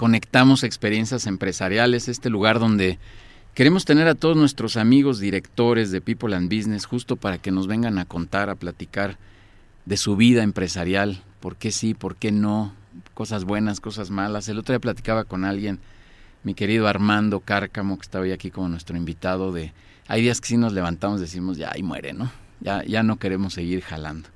Conectamos Experiencias Empresariales, este lugar donde queremos tener a todos nuestros amigos directores de People and Business justo para que nos vengan a contar, a platicar de su vida empresarial, por qué sí, por qué no, cosas buenas, cosas malas. El otro día platicaba con alguien, mi querido Armando Cárcamo, que estaba hoy aquí como nuestro invitado, de hay días que sí nos levantamos y decimos, ya, ahí muere, ¿no? Ya, ya no queremos seguir jalando.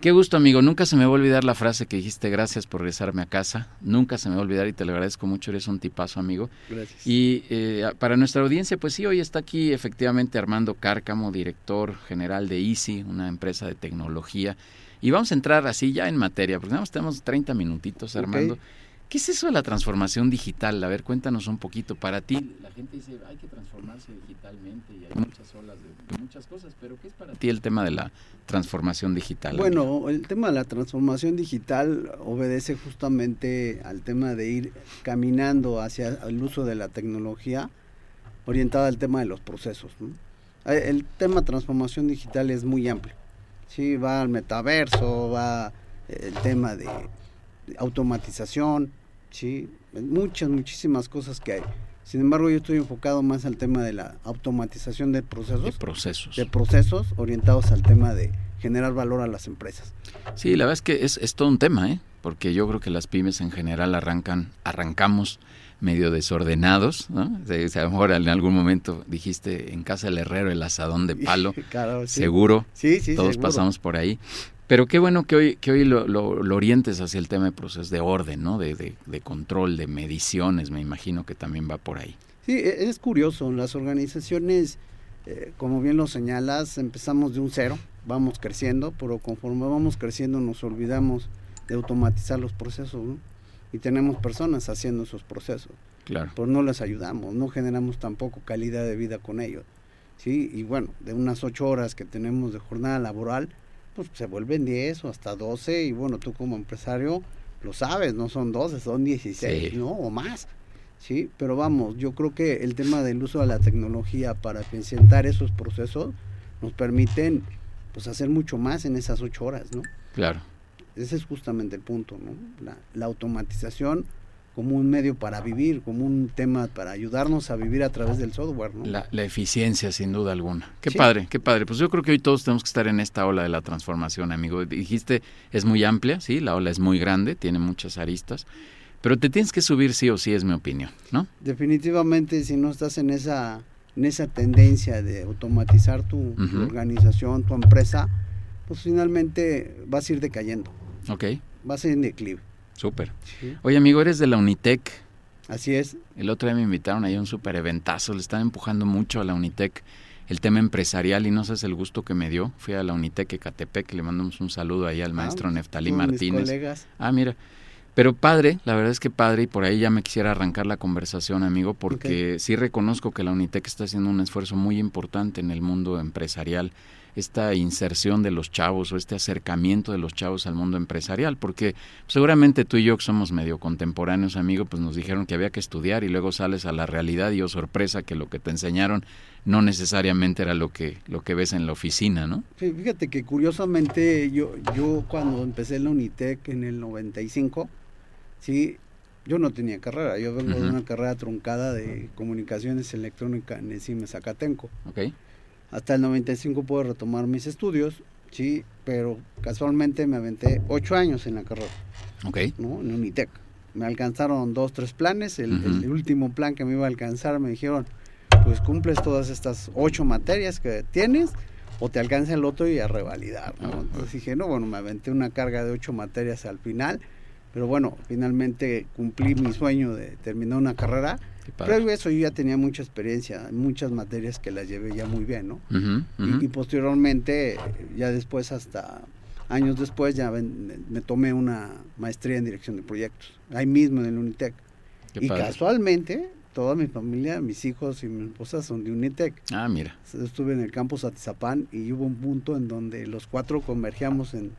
Qué gusto, amigo. Nunca se me va a olvidar la frase que dijiste, gracias por regresarme a casa. Nunca se me va a olvidar y te lo agradezco mucho. Eres un tipazo, amigo. Gracias. Y eh, para nuestra audiencia, pues sí, hoy está aquí efectivamente Armando Cárcamo, director general de Easy, una empresa de tecnología. Y vamos a entrar así ya en materia, porque tenemos 30 minutitos, Armando. ¿Qué es eso de la transformación digital? A ver, cuéntanos un poquito. Para ti, la gente dice, hay que transformarse digitalmente y hay muchas olas de, muchas cosas, pero ¿qué es para ti el tema de la transformación digital? Bueno, el tema de la transformación digital obedece justamente al tema de ir caminando hacia el uso de la tecnología orientada al tema de los procesos. Eh, el tema transformación digital es muy amplio. Sí, va al metaverso, va el tema de automatización, ¿sí? Muchas, muchísimas cosas que hay. Sin embargo, yo estoy enfocado más al tema de la automatización de procesos. De procesos. De procesos orientados al tema de generar valor a las empresas. Sí, la verdad es que es, es todo un tema, ¿eh? Porque yo creo que las pymes en general arrancan, arrancamos medio desordenados, ¿no? O sea, a lo mejor en algún momento dijiste en casa del herrero el asadón de palo, claro, sí. seguro, sí, sí, todos seguro. pasamos por ahí. Pero qué bueno que hoy, que hoy lo, lo, lo orientes hacia el tema de procesos de orden, ¿no? De, de, de, control, de mediciones, me imagino que también va por ahí. Sí, e, es curioso, las organizaciones, eh, como bien lo señalas, empezamos de un cero, vamos creciendo, pero conforme vamos creciendo nos olvidamos de automatizar los procesos, ¿no? Y tenemos personas haciendo esos procesos. Claro. Pues no les ayudamos, no generamos tampoco calidad de vida con ellos. ¿sí? Y bueno, de unas ocho horas que tenemos de jornada laboral, pues se vuelven 10 o hasta 12 y bueno, tú como empresario lo sabes, no son 12, son 16, sí. ¿no? O más. Sí, pero vamos, yo creo que el tema del uso de la tecnología para presentar esos procesos nos permiten pues hacer mucho más en esas ocho horas, ¿no? Claro. Ese es justamente el punto, ¿no? La, la automatización como un medio para vivir, como un tema para ayudarnos a vivir a través del software. ¿no? La, la, eficiencia, sin duda alguna. Qué sí. padre, qué padre. Pues yo creo que hoy todos tenemos que estar en esta ola de la transformación, amigo. Dijiste, es muy amplia, sí, la ola es muy grande, tiene muchas aristas, pero te tienes que subir sí o sí, es mi opinión, ¿no? Definitivamente, si no estás en esa, en esa tendencia de automatizar tu, uh -huh. tu organización, tu empresa, pues finalmente vas a ir decayendo. Ok. Vas a ir en declive. Súper. Sí. Oye, amigo, eres de la Unitec. Así es. El otro día me invitaron ahí a un súper eventazo. Le están empujando mucho a la Unitec el tema empresarial y no sabes el gusto que me dio. Fui a la Unitec Ecatepec, le mandamos un saludo ahí al maestro ah, Neftalí Martínez. Colegas. Ah, mira. Pero padre, la verdad es que padre, y por ahí ya me quisiera arrancar la conversación, amigo, porque okay. sí reconozco que la Unitec está haciendo un esfuerzo muy importante en el mundo empresarial esta inserción de los chavos o este acercamiento de los chavos al mundo empresarial, porque seguramente tú y yo que somos medio contemporáneos, amigo, pues nos dijeron que había que estudiar y luego sales a la realidad y oh sorpresa que lo que te enseñaron no necesariamente era lo que lo que ves en la oficina, ¿no? Sí, fíjate que curiosamente yo yo cuando empecé en la Unitec en el 95, sí, yo no tenía carrera, yo vengo uh -huh. de una carrera truncada de comunicaciones electrónicas en el CIME Zacatenco. Okay hasta el 95 puedo retomar mis estudios, sí, pero casualmente me aventé ocho años en la carrera. Ok. ¿no? En Unitec. Me alcanzaron dos, tres planes. El, uh -huh. el, último plan que me iba a alcanzar me dijeron, pues cumples todas estas ocho materias que tienes o te alcanza el otro y a revalidar. ¿no? Uh -huh. Entonces dije, no, bueno, me aventé una carga de ocho materias al final. Pero bueno, finalmente cumplí mi sueño de terminar una carrera Previo a eso yo ya tenía mucha experiencia, muchas materias que las llevé ya muy bien, ¿no? Uh -huh, uh -huh. Y, y, posteriormente, ya después, hasta años después, ya ven, me tomé una maestría en dirección de proyectos, ahí mismo en el Unitec. Qué y padre. casualmente, toda mi familia, mis hijos y mi esposa son de Unitec. Ah, mira. Estuve en el campus Atizapán y hubo un punto en donde los cuatro convergíamos en,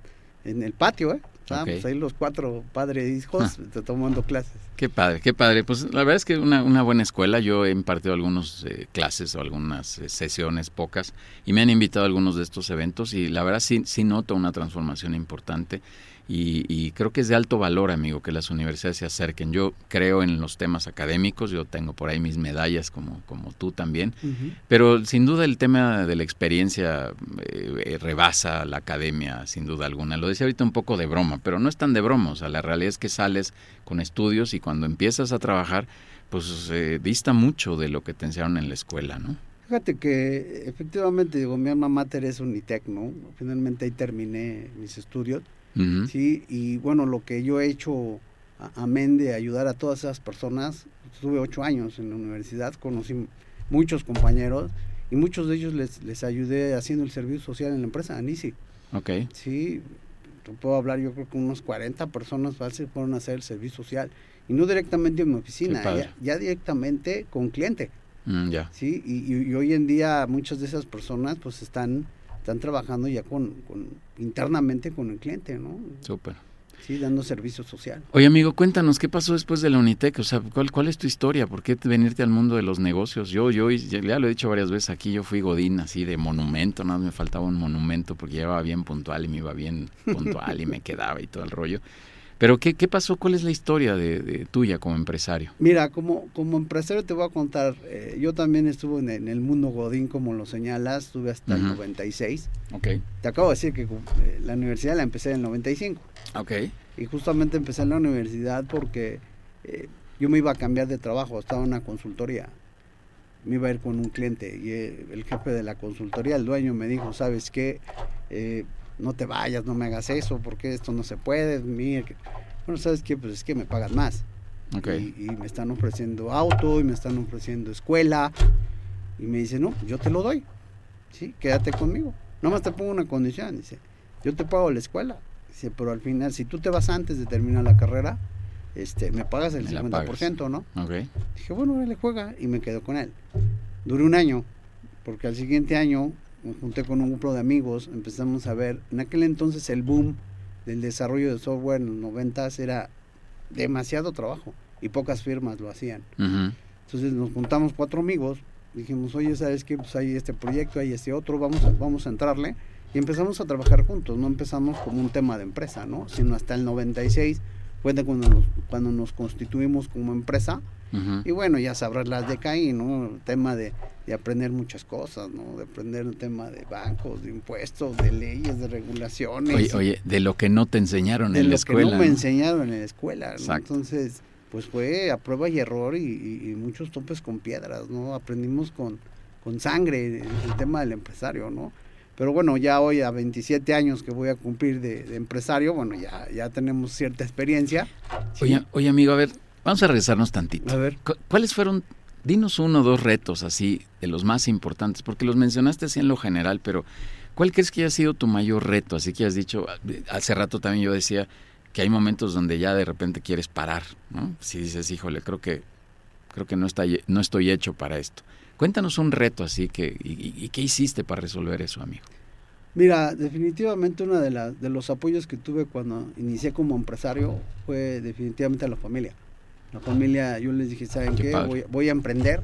en el patio, ¿eh? Estábamos ahí los cuatro padres e hijos ah. tomando clases. Qué padre, qué padre. Pues la verdad es que una, una buena escuela. Yo he impartido algunas eh, clases o algunas eh, sesiones, pocas, y me han invitado a algunos de estos eventos y la verdad sí, sí noto una transformación importante. Y, creo que es de alto valor, amigo, que las universidades se acerquen. Yo creo en los temas académicos, yo tengo por ahí mis medallas como, como tú también, pero sin duda el tema de la experiencia eh, rebasa la academia, sin duda alguna. Lo decía ahorita un poco de broma, pero no es tan de broma, o sea, la realidad es que sales con estudios y cuando empiezas a trabajar, pues eh, dista mucho de lo que te enseñaron en la escuela, ¿no? Fíjate que efectivamente, digo, mi alma mater es Unitec, ¿no? Finalmente ahí terminé mis estudios Sí, y bueno, lo que yo he hecho, amén de ayudar a todas esas personas, estuve ocho años en la universidad, conocí muchos compañeros y muchos de ellos les, les ayudé haciendo el servicio social en la empresa, ANISI. Ok. Sí, puedo hablar, yo creo que unos 40 personas fueron a hacer el servicio social y no directamente en mi oficina, ya, directamente con cliente. Mm, ya. Sí, y, y, hoy en día muchas de esas personas pues están están trabajando ya con, internamente con el cliente, ¿no? Súper. Sí, dando servicio social. Oye, amigo, cuéntanos, ¿qué pasó después de la Unitec? O sea, ¿cuál, cuál es tu historia? ¿Por qué venirte al mundo de los negocios? Yo, yo, ya lo he dicho varias veces aquí, yo fui Godín, así de monumento, nada más me faltaba un monumento porque llevaba bien puntual y me iba bien puntual y me quedaba y todo el rollo. Pero ¿qué, qué pasó? ¿Cuál es la historia de, tuya como empresario? Mira, como, como empresario te voy a contar, eh, yo también estuve en, el mundo Godín, como lo señalas, estuve hasta el 96. Ok. Te acabo de decir que eh, la universidad la empecé en el 95. Ok. Y justamente empecé en la universidad porque eh, yo me iba a cambiar de trabajo, estaba en una consultoría. Me iba a ir con un cliente y el jefe de la consultoría, el dueño, me dijo, ¿sabes qué? No te vayas, no me hagas eso, porque esto no se puede. Mira, bueno, ¿sabes qué? Pues es que me pagan más. Okay. Y, me están ofreciendo auto, y me están ofreciendo escuela. Y me dice, no, yo te lo doy. Sí, quédate conmigo. Nomás te pongo una condición. Dice, yo te pago la escuela. Dice, pero al final, si tú te vas antes de terminar la carrera, este, me pagas el 50%, ¿no? Okay. Dije, bueno, le juega. Y me quedo con él. Duré un año, porque al siguiente año me junté con un grupo de amigos, empezamos a ver, en aquel entonces el boom del desarrollo de software en los noventas era demasiado trabajo y pocas firmas lo hacían. Entonces nos juntamos cuatro amigos, dijimos, oye, ¿sabes qué? Pues hay este proyecto, hay este otro, vamos a, vamos a entrarle. Y empezamos a trabajar juntos, no empezamos como un tema de empresa, ¿no? Sino hasta el 96 fue cuando nos, cuando nos constituimos como empresa. Y bueno, ya sabrás las de Caín, ¿no? El tema de de aprender muchas cosas, ¿no? De aprender el tema de bancos, de impuestos, de leyes, de regulaciones. Oye, oye de lo que no te enseñaron en la escuela. De lo que no, me enseñaron en la escuela, ¿no? Entonces, pues fue a prueba y error y, muchos topes con piedras, ¿no? Aprendimos con, con sangre el, tema del empresario, ¿no? Pero bueno, ya hoy a 27 años que voy a cumplir de, empresario, bueno, ya, ya tenemos cierta experiencia. Oye, oye, amigo, a ver, vamos a regresarnos tantito. A ver. ¿Cuáles fueron Dinos uno o dos retos así, de los más importantes, porque los mencionaste así en lo general, pero ¿cuál crees que haya sido tu mayor reto? Así que has dicho, hace rato también yo decía que hay momentos donde ya de repente quieres parar, ¿no? Si dices, híjole, creo que, creo que no, está, no estoy hecho para esto. Cuéntanos un reto así, que, y, qué hiciste para resolver eso, amigo. Mira, definitivamente uno de, de los apoyos que tuve cuando inicié como empresario fue definitivamente a la familia la familia, yo les dije, ¿saben qué? Voy, a emprender.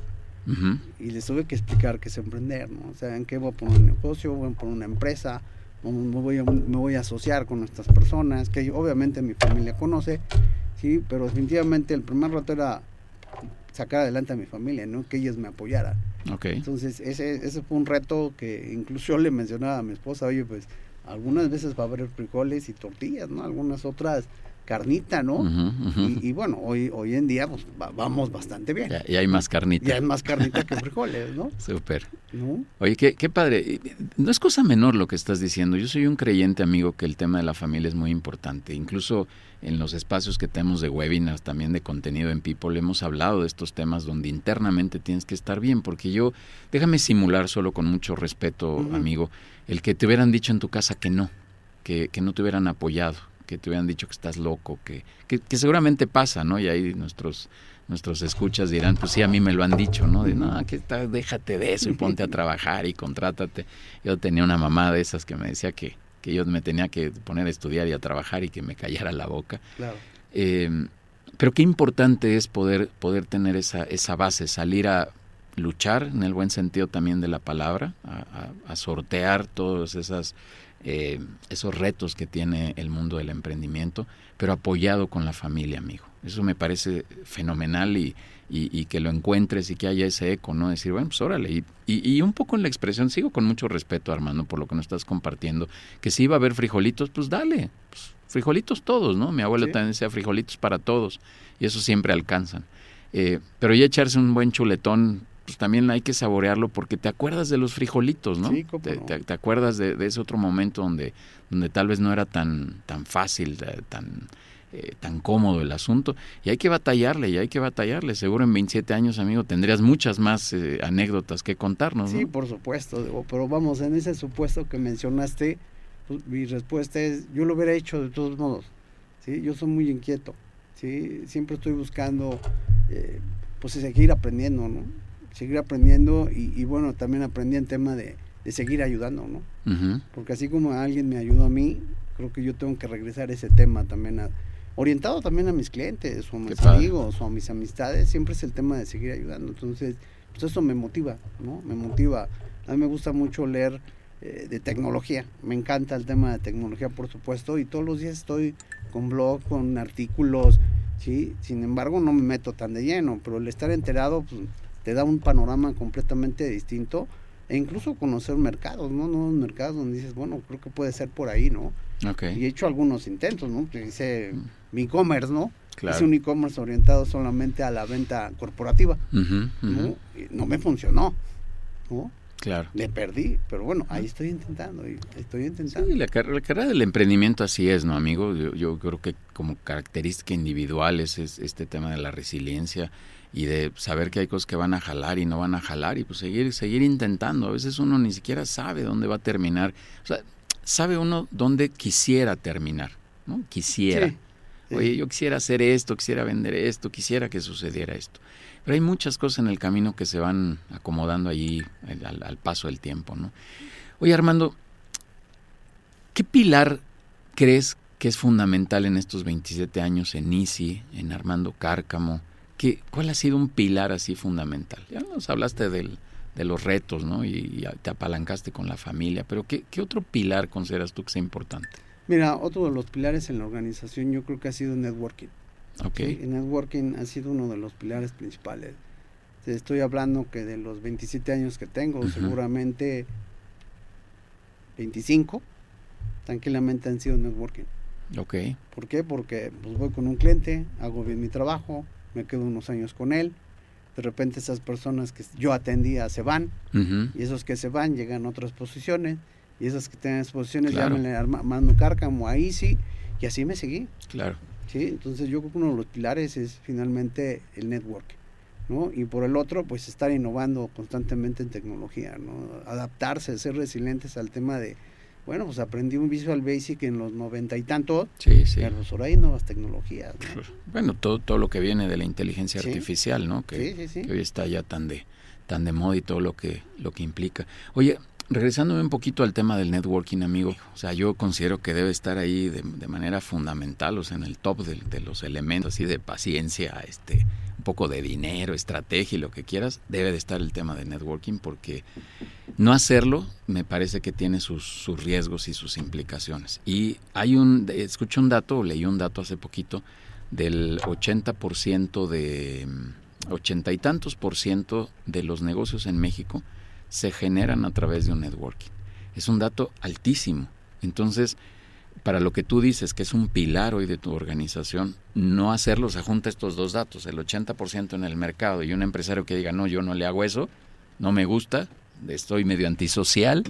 Y les tuve que explicar qué es emprender, ¿no? ¿Saben qué? Voy a poner un negocio, voy a poner una empresa, me voy, a, me voy a asociar con estas personas, que obviamente mi familia conoce, sí, pero definitivamente el primer reto era sacar adelante a mi familia, ¿no? Que ellos me apoyaran. Okay. Entonces, ese, ese fue un reto que incluso yo le mencionaba a mi esposa, oye, pues algunas veces va a haber frijoles y tortillas, ¿no? Algunas otras carnita, ¿no? Y, bueno, hoy, hoy en día pues, vamos bastante bien. y hay más carnita. Ya hay más carnita que frijoles, ¿no? Súper. Oye, qué, qué padre. No es cosa menor lo que estás diciendo. Yo soy un creyente, amigo, que el tema de la familia es muy importante. Incluso en los espacios que tenemos de webinars, también de contenido en People, hemos hablado de estos temas donde internamente tienes que estar bien, porque yo, déjame simular solo con mucho respeto, amigo, el que te hubieran dicho en tu casa que no, que, que no te hubieran apoyado que te hubieran dicho que estás loco, que, que, seguramente pasa, ¿no? Y ahí nuestros, nuestros escuchas dirán, pues sí, a mí me lo han dicho, ¿no? De, no, que está, déjate de eso y ponte a trabajar y contrátate. Yo tenía una mamá de esas que me decía que, que yo me tenía que poner a estudiar y a trabajar y que me callara la boca. Claro. Eh, pero qué importante es poder, poder tener esa, esa base, salir a luchar en el buen sentido también de la palabra, a, a, sortear todos esas, eh, esos retos que tiene el mundo del emprendimiento, pero apoyado con la familia, amigo. Eso me parece fenomenal y, y, y, que lo encuentres y que haya ese eco, ¿no? Decir, bueno, pues órale. Y, y, un poco en la expresión, sigo con mucho respeto, Armando, por lo que nos estás compartiendo, que si iba a haber frijolitos, pues dale, pues frijolitos todos, ¿no? Mi abuelo ¿Sí? también decía frijolitos para todos y eso siempre alcanzan. Eh, pero ya echarse un buen chuletón, también hay que saborearlo porque te acuerdas de los frijolitos, ¿no? Sí, te, no? te, te, acuerdas de, de, ese otro momento donde, donde tal vez no era tan, tan fácil, tan, eh, tan cómodo el asunto. Y hay que batallarle, y hay que batallarle. Seguro en 27 años, amigo, tendrías muchas más eh, anécdotas que contarnos, Sí, ¿no? por supuesto, pero vamos, en ese supuesto que mencionaste, pues, mi respuesta es, yo lo hubiera hecho de todos modos, ¿sí? Yo soy muy inquieto, ¿sí? Siempre estoy buscando, eh, pues, seguir aprendiendo, ¿no? Seguir aprendiendo y, y bueno, también aprendí en tema de, de seguir ayudando, ¿no? Uh -huh. Porque así como alguien me ayudó a mí, creo que yo tengo que regresar ese tema también a, orientado también a mis clientes o a mis amigos o a mis amistades, siempre es el tema de seguir ayudando. Entonces, pues eso me motiva, ¿no? Me motiva. A mí me gusta mucho leer eh, de tecnología, me encanta el tema de tecnología, por supuesto, y todos los días estoy con blog, con artículos, ¿sí? Sin embargo, no me meto tan de lleno, pero el estar enterado pues, te da un panorama completamente distinto e incluso conocer mercados, ¿no? Nuevos mercados donde dices, bueno, creo que puede ser por ahí, ¿no? Okay. Y he hecho algunos intentos, ¿no? Hice mm. mi e-commerce, ¿no? Claro. Hice un e-commerce orientado solamente a la venta corporativa. Uh -huh, uh -huh. ¿no? no me funcionó, ¿no? Claro. Le perdí, pero bueno, ahí estoy intentando, estoy intentando. Sí, la, car la carrera del emprendimiento así es, ¿no, amigo? Yo, yo, creo que como característica individual es, es este tema de la resiliencia y de saber que hay cosas que van a jalar y no van a jalar y pues seguir, seguir intentando. A veces uno ni siquiera sabe dónde va a terminar. O sea, sabe uno dónde quisiera terminar, ¿no? Quisiera. Sí, sí. Oye, yo quisiera hacer esto, quisiera vender esto, quisiera que sucediera esto. Pero hay muchas cosas en el camino que se van acomodando allí al, al paso del tiempo, ¿no? Oye, Armando, ¿qué pilar crees que es fundamental en estos 27 años en ICI, en Armando Cárcamo? ¿Qué, ¿Cuál ha sido un pilar así fundamental? Ya nos hablaste del, de los retos, ¿no? Y, y, te apalancaste con la familia, pero ¿qué, ¿qué, otro pilar consideras tú que sea importante? Mira, otro de los pilares en la organización yo creo que ha sido networking. Ok. ¿sí? El networking ha sido uno de los pilares principales. Estoy hablando que de los 27 años que tengo, uh -huh. seguramente 25 tranquilamente han sido networking. Ok. ¿Por qué? Porque pues, voy con un cliente, hago bien mi trabajo, me quedo unos años con él, de repente esas personas que yo atendía se van uh -huh. y esos que se van llegan a otras posiciones y esas que tienen posiciones claro. llámenle Armando Cárcamo ahí sí y así me seguí. Claro. Sí entonces yo creo que uno de los pilares es finalmente el network no y por el otro pues estar innovando constantemente en tecnología no adaptarse ser resilientes al tema de bueno, pues aprendí un Visual Basic en los noventa y tantos, sí, sí. pero pues ahora hay nuevas tecnologías. ¿no? Bueno, todo, todo lo que viene de la inteligencia sí. artificial, ¿no? Que, sí, sí, que, hoy está ya tan de, tan de moda y todo lo que, lo que implica. Oye, regresándome un poquito al tema del networking, amigo, o sea, yo considero que debe estar ahí de, de manera fundamental, o sea, en el top de, de, los elementos, así de paciencia, este, un poco de dinero, estrategia y lo que quieras, debe de estar el tema de networking porque no hacerlo me parece que tiene sus, sus riesgos y sus implicaciones. Y hay un, escuché un dato, leí un dato hace poquito, del 80% de, ochenta y tantos por ciento de los negocios en México se generan a través de un networking. Es un dato altísimo. Entonces, para lo que tú dices, que es un pilar hoy de tu organización, no hacerlo se junta estos dos datos, el 80% en el mercado y un empresario que diga, no, yo no le hago eso, no me gusta, estoy medio antisocial,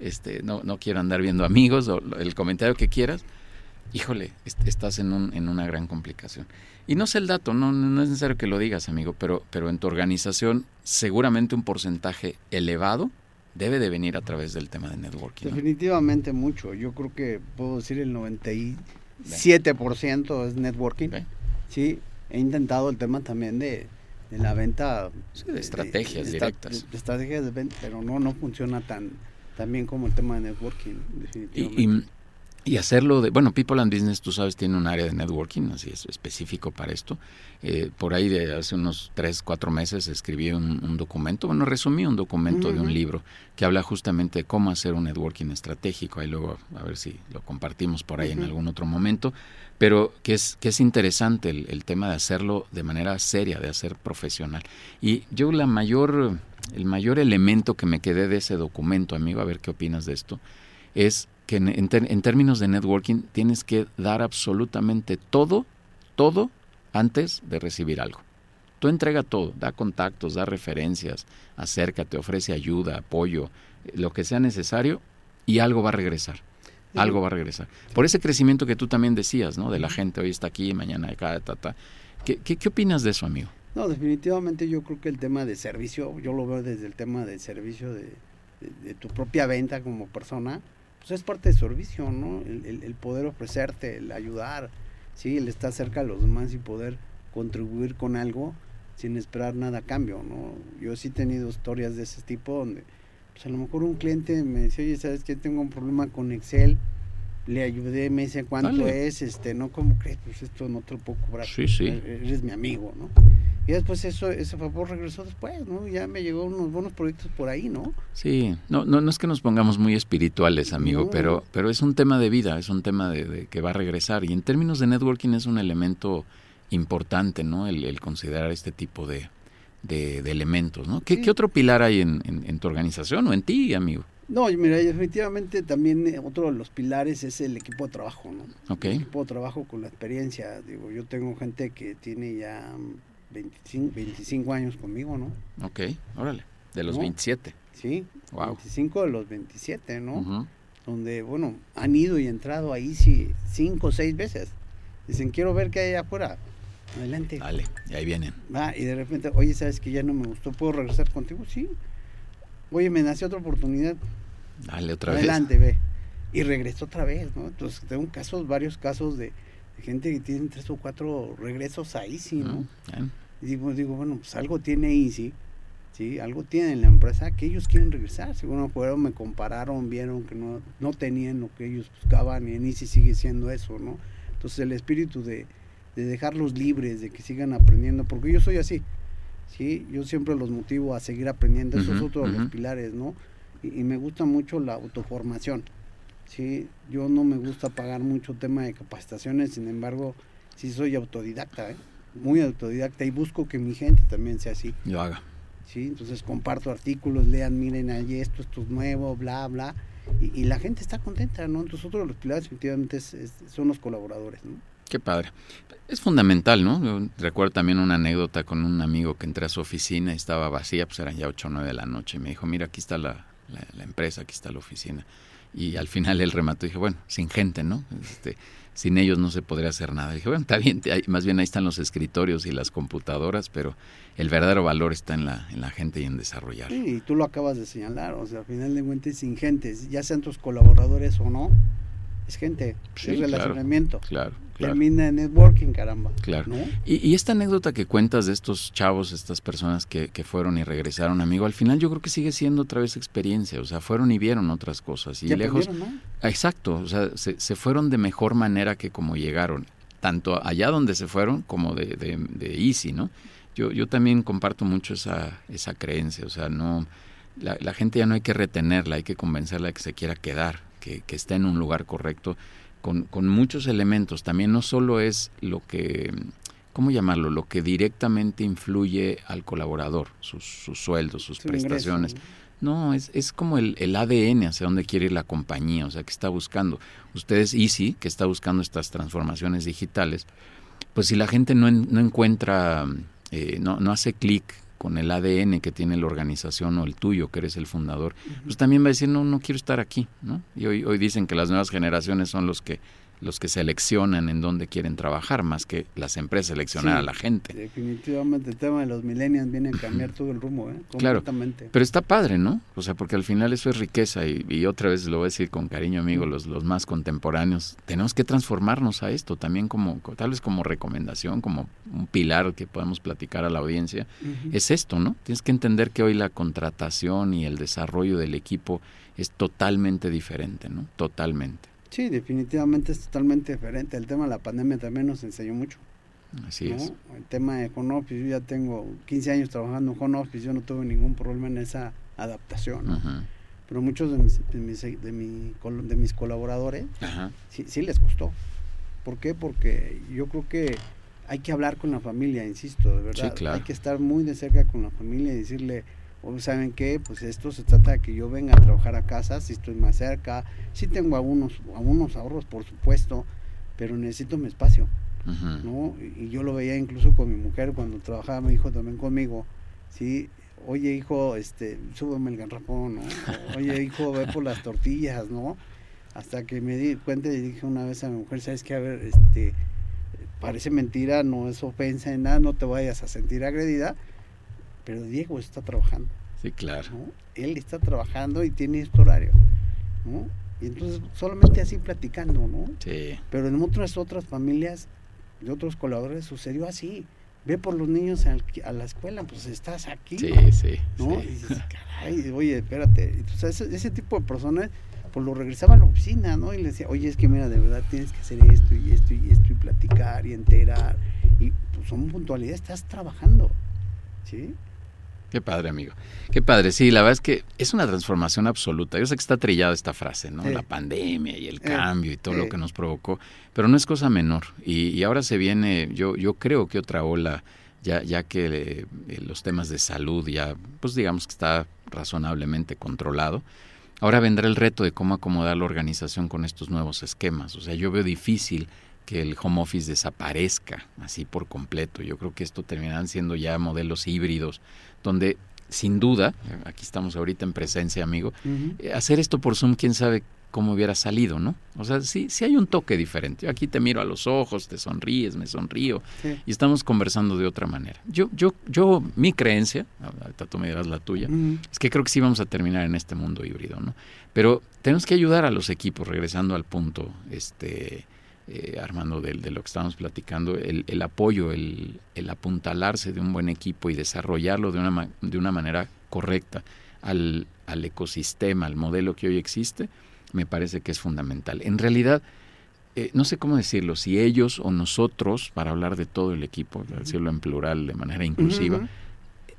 este, no, no quiero andar viendo amigos, o el comentario que quieras, híjole, estás en, un, en una gran complicación. Y no sé el dato, no, no es necesario que lo digas, amigo, pero, pero en tu organización seguramente un porcentaje elevado debe de venir a través del tema de networking. ¿no? Definitivamente mucho. Yo creo que puedo decir el 97% es networking. Okay. Sí, he intentado el tema también de, de la venta. de estrategias directas. De, estrategias de venta, pero no, no funciona tan, tan bien como el tema de networking, definitivamente. Y hacerlo de, bueno, People and Business, tú sabes, tiene un área de networking, así es específico para esto. Eh, por ahí de hace unos tres, cuatro meses escribí un, documento, bueno, resumí un documento de un libro que habla justamente de cómo hacer un networking estratégico. Ahí luego, a ver si lo compartimos por ahí en algún otro momento. Pero que es, que es interesante el, el, tema de hacerlo de manera seria, de hacer profesional. Y yo la mayor, el mayor elemento que me quedé de ese documento, amigo, a ver qué opinas de esto, es que en, términos de networking tienes que dar absolutamente todo, todo antes de recibir algo. Tú entrega todo, da contactos, da referencias, acércate, ofrece ayuda, apoyo, lo que sea necesario y algo va a regresar. Algo va a regresar. Por ese crecimiento que tú también decías, ¿no? De la gente, hoy está aquí, mañana acá, ta, ta. ¿Qué, qué, opinas de eso, amigo? No, definitivamente yo creo que el tema de servicio, yo lo veo desde el tema de servicio de tu propia venta como persona, pues es parte de servicio, ¿no? El, poder ofrecerte, el ayudar, ¿sí? El estar cerca de los demás y poder contribuir con algo sin esperar nada a cambio, ¿no? Yo sí he tenido historias de ese tipo donde, pues a lo mejor un cliente me decía, oye, ¿sabes qué? Tengo un problema con Excel, le ayudé, me dice cuánto es, este, ¿no? ¿Cómo crees? Pues esto no te lo puedo cobrar. Sí, sí. E-, eres mi amigo, ¿no? Y después eso, ese favor regresó después, ¿no? Ya me llegó unos buenos proyectos por ahí, ¿no? Sí, no, no, no es que nos pongamos muy espirituales, amigo, pero, pero es un tema de vida, es un tema de, que va a regresar. Y en términos de networking es un elemento importante, ¿no? El, considerar este tipo de, de, elementos, ¿no? ¿Qué, ¿Qué, otro pilar hay en, en, tu organización o en ti, amigo? No, mira, definitivamente también eh, otro de los pilares es el equipo de trabajo, ¿no? Okay. El equipo de trabajo con la experiencia. Digo, yo tengo gente que tiene ya 25, 25 años conmigo, ¿no? Ok, órale, de los 27. Sí, 25 de los 27, ¿no? Donde, bueno, han ido y entrado ahí sí, cinco o seis veces. Dicen, quiero ver qué hay afuera. Adelante. Dale, y ahí vienen. Va, y de repente, oye, ¿sabes que ya no me gustó? ¿Puedo regresar contigo? Sí. Oye, me nació otra oportunidad. Dale otra vez. Adelante, ve. Y regresó otra vez, ¿no? Entonces, tengo casos, varios casos de, gente que tiene tres o cuatro regresos ahí, sí, ¿no? Y digo, digo, bueno, pues algo tiene Easy, ¿sí? Algo tiene en la empresa que ellos quieren regresar. Según fueron, me compararon, vieron que no, no tenían lo que ellos buscaban y en Easy sigue siendo eso, ¿no? Entonces el espíritu de, de dejarlos libres, de que sigan aprendiendo, porque yo soy así, ¿sí? Yo siempre los motivo a seguir aprendiendo, eso es otro de los pilares, ¿no? Y, y, me gusta mucho la autoformación, ¿sí? Yo no me gusta pagar mucho tema de capacitaciones, sin embargo, sí soy autodidacta, ¿eh? muy autodidacta y busco que mi gente también sea así. Lo haga. Sí, entonces comparto artículos, lean, miren, ahí esto, esto es nuevo, bla, bla. Y, la gente está contenta, ¿no? Entonces, otro de los pilares efectivamente son los colaboradores, ¿no? Qué padre. Es fundamental, ¿no? recuerdo también una anécdota con un amigo que entré a su oficina y estaba vacía, pues eran ya 8 o 9 de la noche. Y me dijo, mira, aquí está la, la, empresa, aquí está la oficina. Y al final él remató y dije, bueno, sin gente, ¿no? Este, sin ellos no se podría hacer nada. dije, bueno, está bien, más bien ahí están los escritorios y las computadoras, pero el verdadero valor está en la, en la gente y en desarrollar. Sí, y tú lo acabas de señalar, o sea, al final de cuentas, sin gente, ya sean tus colaboradores o no, es gente, es relacionamiento. Claro, Termina en networking, caramba. Claro. Y, esta anécdota que cuentas de estos chavos, estas personas que, que, fueron y regresaron, amigo, al final yo creo que sigue siendo otra vez experiencia. O sea, fueron y vieron otras cosas. Y lejos. Exacto. O sea, se, se, fueron de mejor manera que como llegaron. Tanto allá donde se fueron como de, de, de Easy, ¿no? Yo, yo también comparto mucho esa, esa creencia. O sea, no. La, la gente ya no hay que retenerla, hay que convencerla de que se quiera quedar que, que esté en un lugar correcto, con, con, muchos elementos. También no solo es lo que, ¿cómo llamarlo? Lo que directamente influye al colaborador, sus, sus sueldos, sus prestaciones. ¿no? es, es como el, el, ADN hacia dónde quiere ir la compañía, o sea, que está buscando. Ustedes, Easy, que está buscando estas transformaciones digitales, pues si la gente no, no encuentra, eh, no, no hace clic con el ADN que tiene la organización o el tuyo, que eres el fundador, pues también va a decir, no, no quiero estar aquí, ¿no? Y hoy, hoy dicen que las nuevas generaciones son los que los que seleccionan en dónde quieren trabajar, más que las empresas seleccionar a la gente. Definitivamente el tema de los millennials viene a cambiar todo el rumbo, ¿eh? Claro, pero está padre, ¿no? O sea, porque al final eso es riqueza y, otra vez lo voy a decir con cariño, amigo, los, los más contemporáneos, tenemos que transformarnos a esto también como, tal vez como recomendación, como un pilar que podemos platicar a la audiencia, es esto, ¿no? Tienes que entender que hoy la contratación y el desarrollo del equipo es totalmente diferente, ¿no? Totalmente. Sí, definitivamente es totalmente diferente. El tema de la pandemia también nos enseñó mucho. Así es. El tema de home office, yo ya tengo 15 años trabajando en home office, yo no tuve ningún problema en esa adaptación. Pero muchos de mis, de mis, de, de mis colaboradores Sí, sí les costó. ¿Por qué? Porque yo creo que hay que hablar con la familia, insisto, de verdad. Sí, claro. Hay que estar muy de cerca con la familia y decirle, ¿saben qué? Pues esto se trata de que yo venga a trabajar a casa, si estoy más cerca, si tengo algunos, algunos ahorros, por supuesto, pero necesito mi espacio, ¿no? Y yo lo veía incluso con mi mujer cuando trabajaba mi hijo también conmigo, ¿sí? Oye, hijo, este, súbeme el garrafón, ¿no? Oye, hijo, ve por las tortillas, ¿no? Hasta que me di cuenta y dije una vez a mi mujer, ¿sabes qué? A ver, este, parece mentira, no es ofensa en nada, no te vayas a sentir agredida, pero Diego está trabajando. Sí, claro. Él está trabajando y tiene este horario. ¿no? Y entonces solamente así platicando, ¿no? Sí. Pero en otras otras familias de otros colaboradores sucedió así. Ve por los niños a la escuela, pues estás aquí. Sí, sí. ¿no? Y dices, caray, oye, espérate. Entonces ese, ese tipo de personas pues lo regresaba a la oficina, ¿no? Y le decía, oye, es que mira, de verdad tienes que hacer esto y esto y esto y platicar y enterar. Y pues son puntualidades, estás trabajando, ¿sí? Qué padre, amigo. Qué padre. Sí, la verdad es que es una transformación absoluta. Yo sé que está trillada esta frase, ¿no? La pandemia y el cambio y todo lo que nos provocó, pero no es cosa menor. Y, ahora se viene, yo, yo creo que otra ola, ya, ya que eh, los temas de salud ya, pues digamos que está razonablemente controlado. Ahora vendrá el reto de cómo acomodar la organización con estos nuevos esquemas. O sea, yo veo difícil que el home office desaparezca así por completo. Yo creo que esto terminarán siendo ya modelos híbridos donde sin duda, aquí estamos ahorita en presencia, amigo, eh, hacer esto por Zoom, quién sabe cómo hubiera salido, ¿no? O sea, sí, sí hay un toque diferente. Yo aquí te miro a los ojos, te sonríes, me sonrío y estamos conversando de otra manera. Yo, yo, yo, mi creencia, ahorita tú me dirás la tuya, es que creo que sí vamos a terminar en este mundo híbrido, ¿no? Pero tenemos que ayudar a los equipos, regresando al punto, este, eh, Armando, de, lo que estábamos platicando, el, apoyo, el, apuntalarse de un buen equipo y desarrollarlo de una, de una manera correcta al, ecosistema, al modelo que hoy existe, me parece que es fundamental. En realidad, eh, no sé cómo decirlo, si ellos o nosotros, para hablar de todo el equipo, decirlo en plural de manera inclusiva,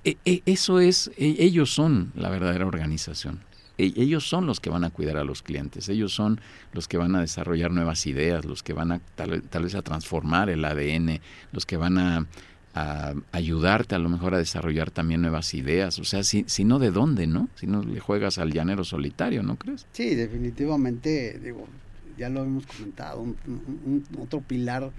e, e, eso es, e, ellos son la verdadera organización. E, ellos son los que van a cuidar a los clientes, ellos son los que van a desarrollar nuevas ideas, los que van a tal, vez a transformar el ADN, los que van a, ayudarte a lo mejor a desarrollar también nuevas ideas. O sea, si, si no, ¿de dónde, no? Si no le juegas al llanero solitario, ¿no crees? Sí, definitivamente, digo, ya lo hemos comentado, un, otro pilar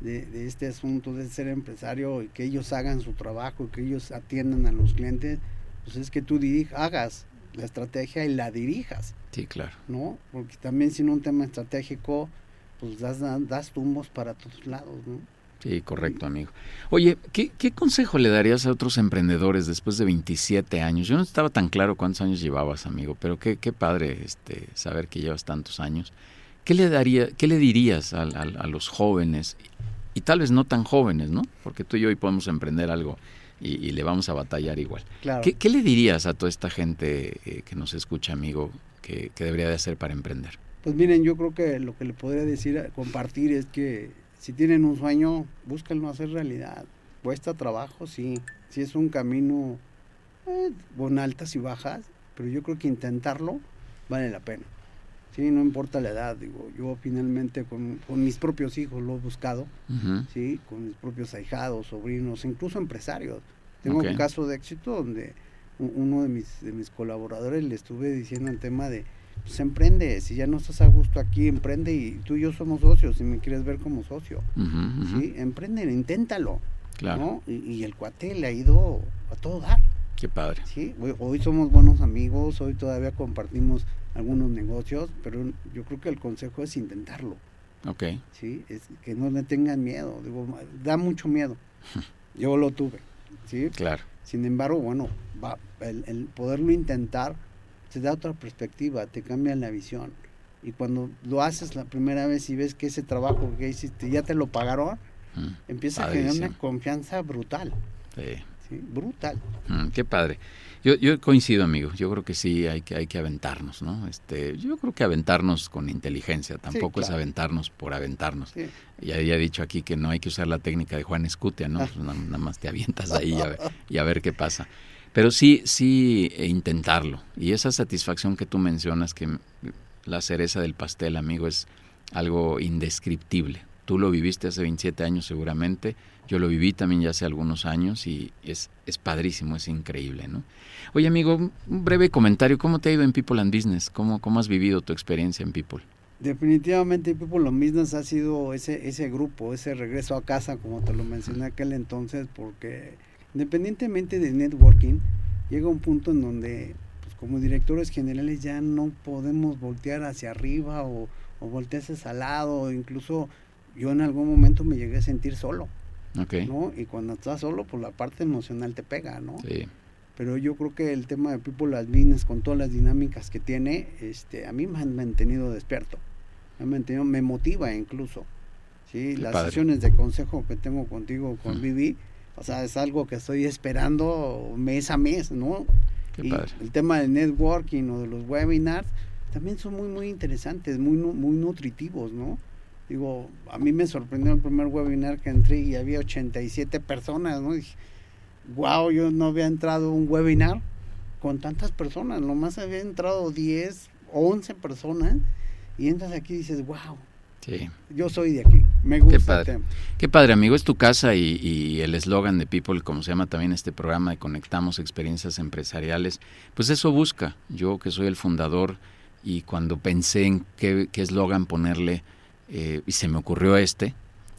de, este asunto de ser empresario y que ellos hagan su trabajo, que ellos atiendan a los clientes, pues es que tú dirijas, hagas la estrategia y la dirijas. Sí, claro. ¿No? Porque también sin un tema estratégico, pues das, das tumbos para todos lados, ¿no? Sí, correcto, amigo. Oye, ¿qué, ¿qué, consejo le darías a otros emprendedores después de 27 años? Yo no estaba tan claro cuántos años llevabas, amigo, pero qué, qué padre este, saber que llevas tantos años. ¿Qué le, daría, qué le dirías a, a los jóvenes, y tal vez no tan jóvenes, ¿no? Porque tú y yo hoy podemos emprender algo y, le vamos a batallar igual. ¿Qué, le dirías a toda esta gente eh, que nos escucha, amigo, que, debería de hacer para emprender? Pues miren, yo creo que lo que le podría decir, compartir es que si tienen un sueño, búsquenlo hacer realidad. Cuesta trabajo, sí. Sí es un camino eh, con altas y bajas, pero yo creo que intentarlo vale la pena. Sí, no importa la edad, digo, yo finalmente con, mis propios hijos lo he buscado, sí, con mis propios ahijados, sobrinos, incluso empresarios. Tengo un caso de éxito donde uno de mis, de mis colaboradores le estuve diciendo el tema de, pues emprende, si ya no estás a gusto aquí, emprende y tú y yo somos socios, si me quieres ver como socio, ¿sí? Emprende, inténtalo, claro. Y, y, el cuate le ha ido a todo dar. Qué padre. Sí, hoy, hoy somos buenos amigos, hoy todavía compartimos algunos negocios, pero yo creo que el consejo es intentarlo. Ok. ¿sí? Es que no le tengan miedo, digo, da mucho miedo. Yo lo tuve, ¿sí? Claro. Sin embargo, bueno, va, el, el poderlo intentar te da otra perspectiva, te cambia la visión. Y cuando lo haces la primera vez y ves que ese trabajo que hiciste ya te lo pagaron, Mm, empieza a generar una confianza brutal, Sí. ¿Sí? Brutal. Mm, qué padre. Yo, yo coincido, amigo. Yo creo que sí hay que hay que aventarnos, ¿no? Este, yo creo que aventarnos con inteligencia. Tampoco es claro. aventarnos por aventarnos. Sí. Ya había dicho aquí que no hay que usar la técnica de Juan Escutia, ¿no? Pues na- nada más te avientas ahí y a, ver, y a ver qué pasa. Pero sí, sí eh, intentarlo. Y esa satisfacción que tú mencionas, que la cereza del pastel, amigo, es algo indescriptible. Tú lo viviste hace 27 años seguramente, yo lo viví también ya hace algunos años y es, es padrísimo, es increíble, ¿no? Oye, amigo, un- breve comentario, ¿cómo te ha ido en People and Business? ¿Cómo, cómo has vivido tu experiencia en People? Definitivamente People Lo Business ha sido ese, ese grupo, ese regreso a casa, como te lo mencioné aquel entonces, porque independientemente de networking, llega un punto en donde pues, como directores generales ya no podemos voltear hacia arriba o, o voltearse al lado, incluso yo en algún momento me llegué a sentir solo, Ok. ¿no? Y cuando estás solo, pues la parte emocional te pega, ¿no? Sí. pero yo creo que el tema de People as Business con todas las dinámicas que tiene, este, a mí me han mantenido despierto, me han mantenido, me motiva incluso, sí, Qué las padre. sesiones de consejo que tengo contigo con Mm. Vivi, o sea, es algo que estoy esperando mes a mes, ¿no? Qué y padre. el tema del networking o de los webinars también son muy muy interesantes, muy muy nutritivos, ¿no? Digo, a mí me sorprendió el primer webinar que entré y había 87 personas, ¿no? Dije, wow, yo no había entrado a un webinar con tantas personas, nomás había entrado 10, 11 personas y entras aquí y dices, wow, Sí. yo soy de aquí, me gusta el padre. tema. Qué padre, amigo, es tu casa y, y el eslogan de People, como se llama también este programa de Conectamos Experiencias Empresariales, pues eso busca. Yo que soy el fundador y cuando pensé en qué qué eslogan ponerle eh, y se me ocurrió este,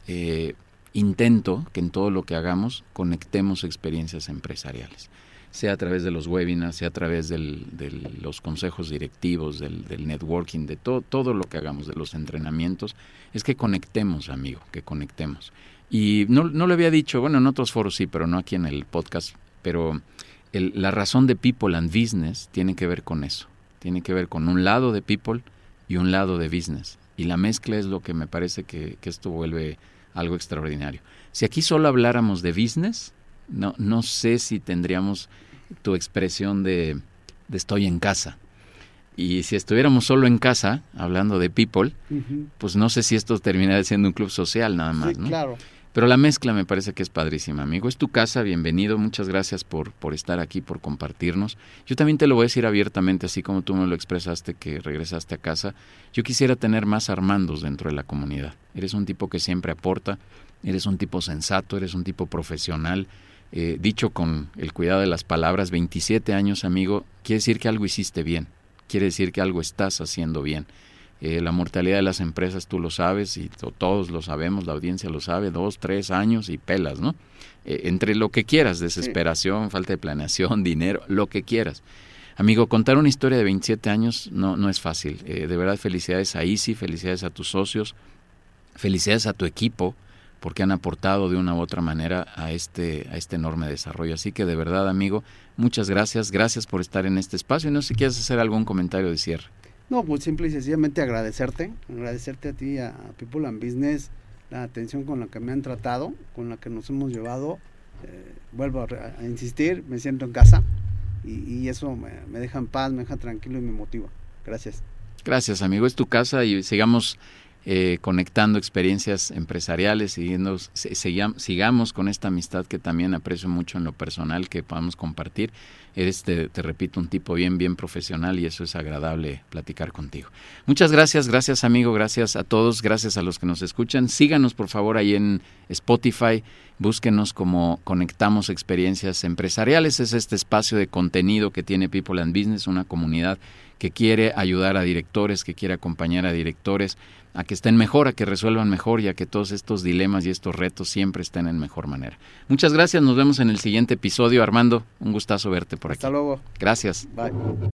eh, intento que en todo lo que hagamos conectemos experiencias empresariales, sea a través de los webinars, sea a través de los consejos directivos, del, del networking, de todo, todo lo que hagamos, de los entrenamientos, es que conectemos, amigo, que conectemos. Y no, no lo había dicho, bueno, en otros foros sí, pero no aquí en el podcast, pero el- la razón de People and Business tiene que ver con eso, tiene que ver con un lado de People y un lado de Business. Y la mezcla es lo que me parece que, que esto vuelve algo extraordinario. Si aquí solo habláramos de business, no, no sé si tendríamos tu expresión de, de estoy en casa. Y si estuviéramos solo en casa, hablando de people, pues no sé si esto terminaría siendo un club social nada más, Sí, ¿no? claro. Pero la mezcla me parece que es padrísima, amigo. Es tu casa, bienvenido. Muchas gracias por, por estar aquí, por compartirnos. Yo también te lo voy a decir abiertamente, así como tú me lo expresaste que regresaste a casa. Yo quisiera tener más Armandos dentro de la comunidad. Eres un tipo que siempre aporta, eres un tipo sensato, eres un tipo profesional. Eh, dicho con el cuidado de las palabras, 27 años, amigo, quiere decir que algo hiciste bien. Quiere decir que algo estás haciendo bien. Eh, la mortalidad de las empresas tú lo sabes y to- todos lo sabemos, la audiencia lo sabe, dos, tres años y pelas, ¿no? Eh, entre lo que quieras, desesperación, falta de planeación, dinero, lo que quieras. Amigo, contar una historia de 27 años no, no es fácil. Eh, de verdad, felicidades a Easy, felicidades a tus socios, felicidades a tu equipo, porque han aportado de una u otra manera a este, a este enorme desarrollo. Así que de verdad, amigo, muchas gracias, gracias por estar en este espacio y no sé si quieres hacer algún comentario de cierre. No, pues simple y sencillamente agradecerte, agradecerte a ti, a, People and Business, la atención con la que me han tratado, con la que nos hemos llevado. Eh, vuelvo a, insistir, me siento en casa y, eso me, deja en paz, me deja tranquilo y me motiva. Gracias. Gracias, amigo. Es tu casa y sigamos eh, conectando experiencias empresariales, siguiendo, sigamos con esta amistad que también aprecio mucho en lo personal que podamos compartir. Eres, te, te repito, un tipo bien, bien profesional y eso es agradable platicar contigo. Muchas gracias, gracias amigo, gracias a todos, gracias a los que nos escuchan. Síganos por favor ahí en Spotify, búsquenos como Conectamos Experiencias Empresariales. Es este espacio de contenido que tiene People and Business, una comunidad que quiere ayudar a directores, que quiere acompañar a directores a que estén mejor, a que resuelvan mejor y a que todos estos dilemas y estos retos siempre estén en mejor manera. Muchas gracias, nos vemos en el siguiente episodio. Armando, un gustazo verte por aquí. Hasta luego. Gracias. Bye.